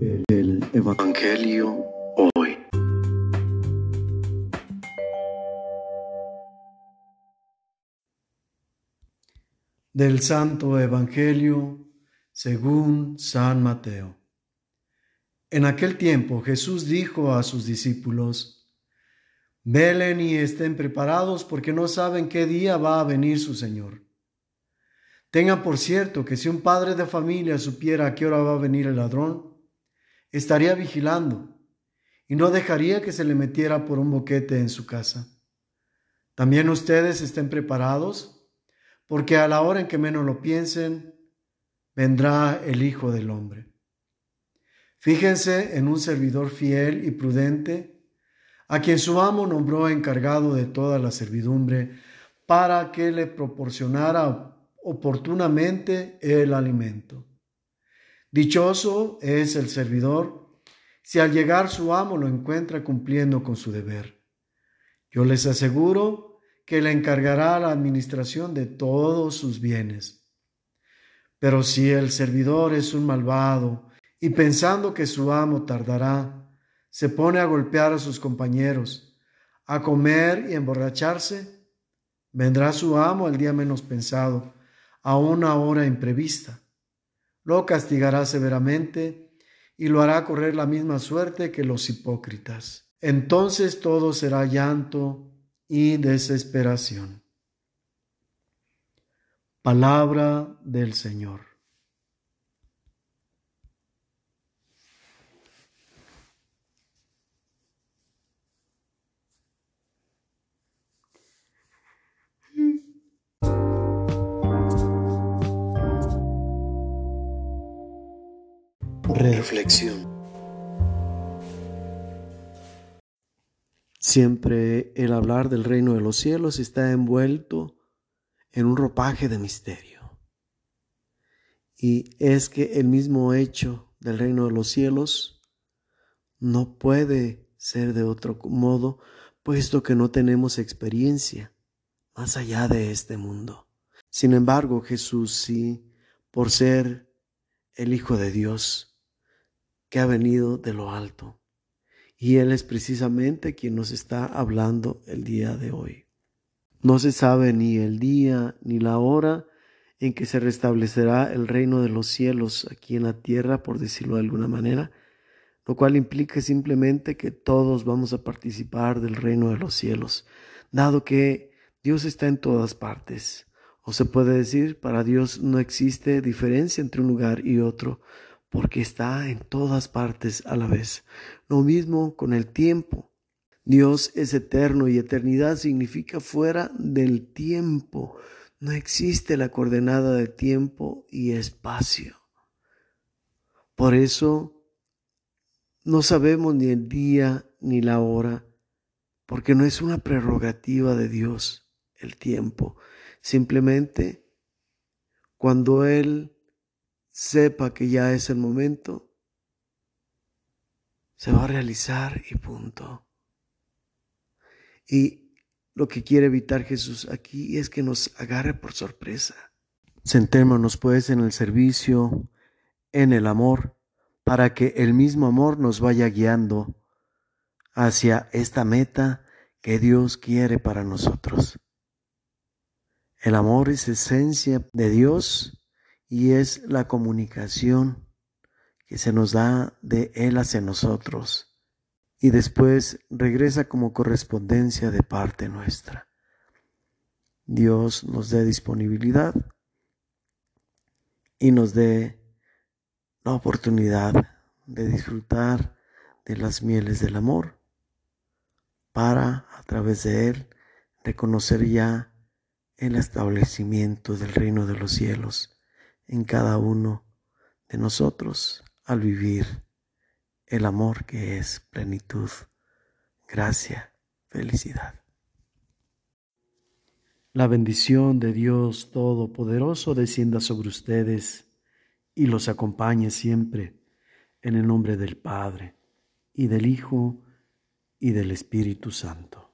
El Evangelio hoy. Del Santo Evangelio según San Mateo. En aquel tiempo Jesús dijo a sus discípulos, Velen y estén preparados porque no saben qué día va a venir su Señor. Tengan por cierto que si un padre de familia supiera a qué hora va a venir el ladrón, estaría vigilando y no dejaría que se le metiera por un boquete en su casa. También ustedes estén preparados, porque a la hora en que menos lo piensen, vendrá el Hijo del Hombre. Fíjense en un servidor fiel y prudente, a quien su amo nombró encargado de toda la servidumbre, para que le proporcionara oportunamente el alimento. Dichoso es el servidor si al llegar su amo lo encuentra cumpliendo con su deber. Yo les aseguro que le encargará la administración de todos sus bienes. Pero si el servidor es un malvado y pensando que su amo tardará, se pone a golpear a sus compañeros, a comer y emborracharse, vendrá su amo al día menos pensado a una hora imprevista. Lo castigará severamente y lo hará correr la misma suerte que los hipócritas. Entonces todo será llanto y desesperación. Palabra del Señor. Reflexión. Siempre el hablar del reino de los cielos está envuelto en un ropaje de misterio. Y es que el mismo hecho del reino de los cielos no puede ser de otro modo, puesto que no tenemos experiencia más allá de este mundo. Sin embargo, Jesús sí, por ser el Hijo de Dios, que ha venido de lo alto. Y Él es precisamente quien nos está hablando el día de hoy. No se sabe ni el día ni la hora en que se restablecerá el reino de los cielos aquí en la tierra, por decirlo de alguna manera, lo cual implica simplemente que todos vamos a participar del reino de los cielos, dado que Dios está en todas partes. O se puede decir, para Dios no existe diferencia entre un lugar y otro, porque está en todas partes a la vez. Lo mismo con el tiempo. Dios es eterno y eternidad significa fuera del tiempo. No existe la coordenada de tiempo y espacio. Por eso no sabemos ni el día ni la hora, porque no es una prerrogativa de Dios el tiempo. Simplemente cuando Él sepa que ya es el momento, se va a realizar y punto. Y lo que quiere evitar Jesús aquí es que nos agarre por sorpresa. Sentémonos pues en el servicio, en el amor, para que el mismo amor nos vaya guiando hacia esta meta que Dios quiere para nosotros. El amor es esencia de Dios y es la comunicación que se nos da de Él hacia nosotros y después regresa como correspondencia de parte nuestra. Dios nos dé disponibilidad y nos dé la oportunidad de disfrutar de las mieles del amor para a través de Él reconocer ya el establecimiento del reino de los cielos en cada uno de nosotros al vivir el amor que es plenitud, gracia, felicidad. La bendición de Dios Todopoderoso descienda sobre ustedes y los acompañe siempre en el nombre del Padre y del Hijo y del Espíritu Santo.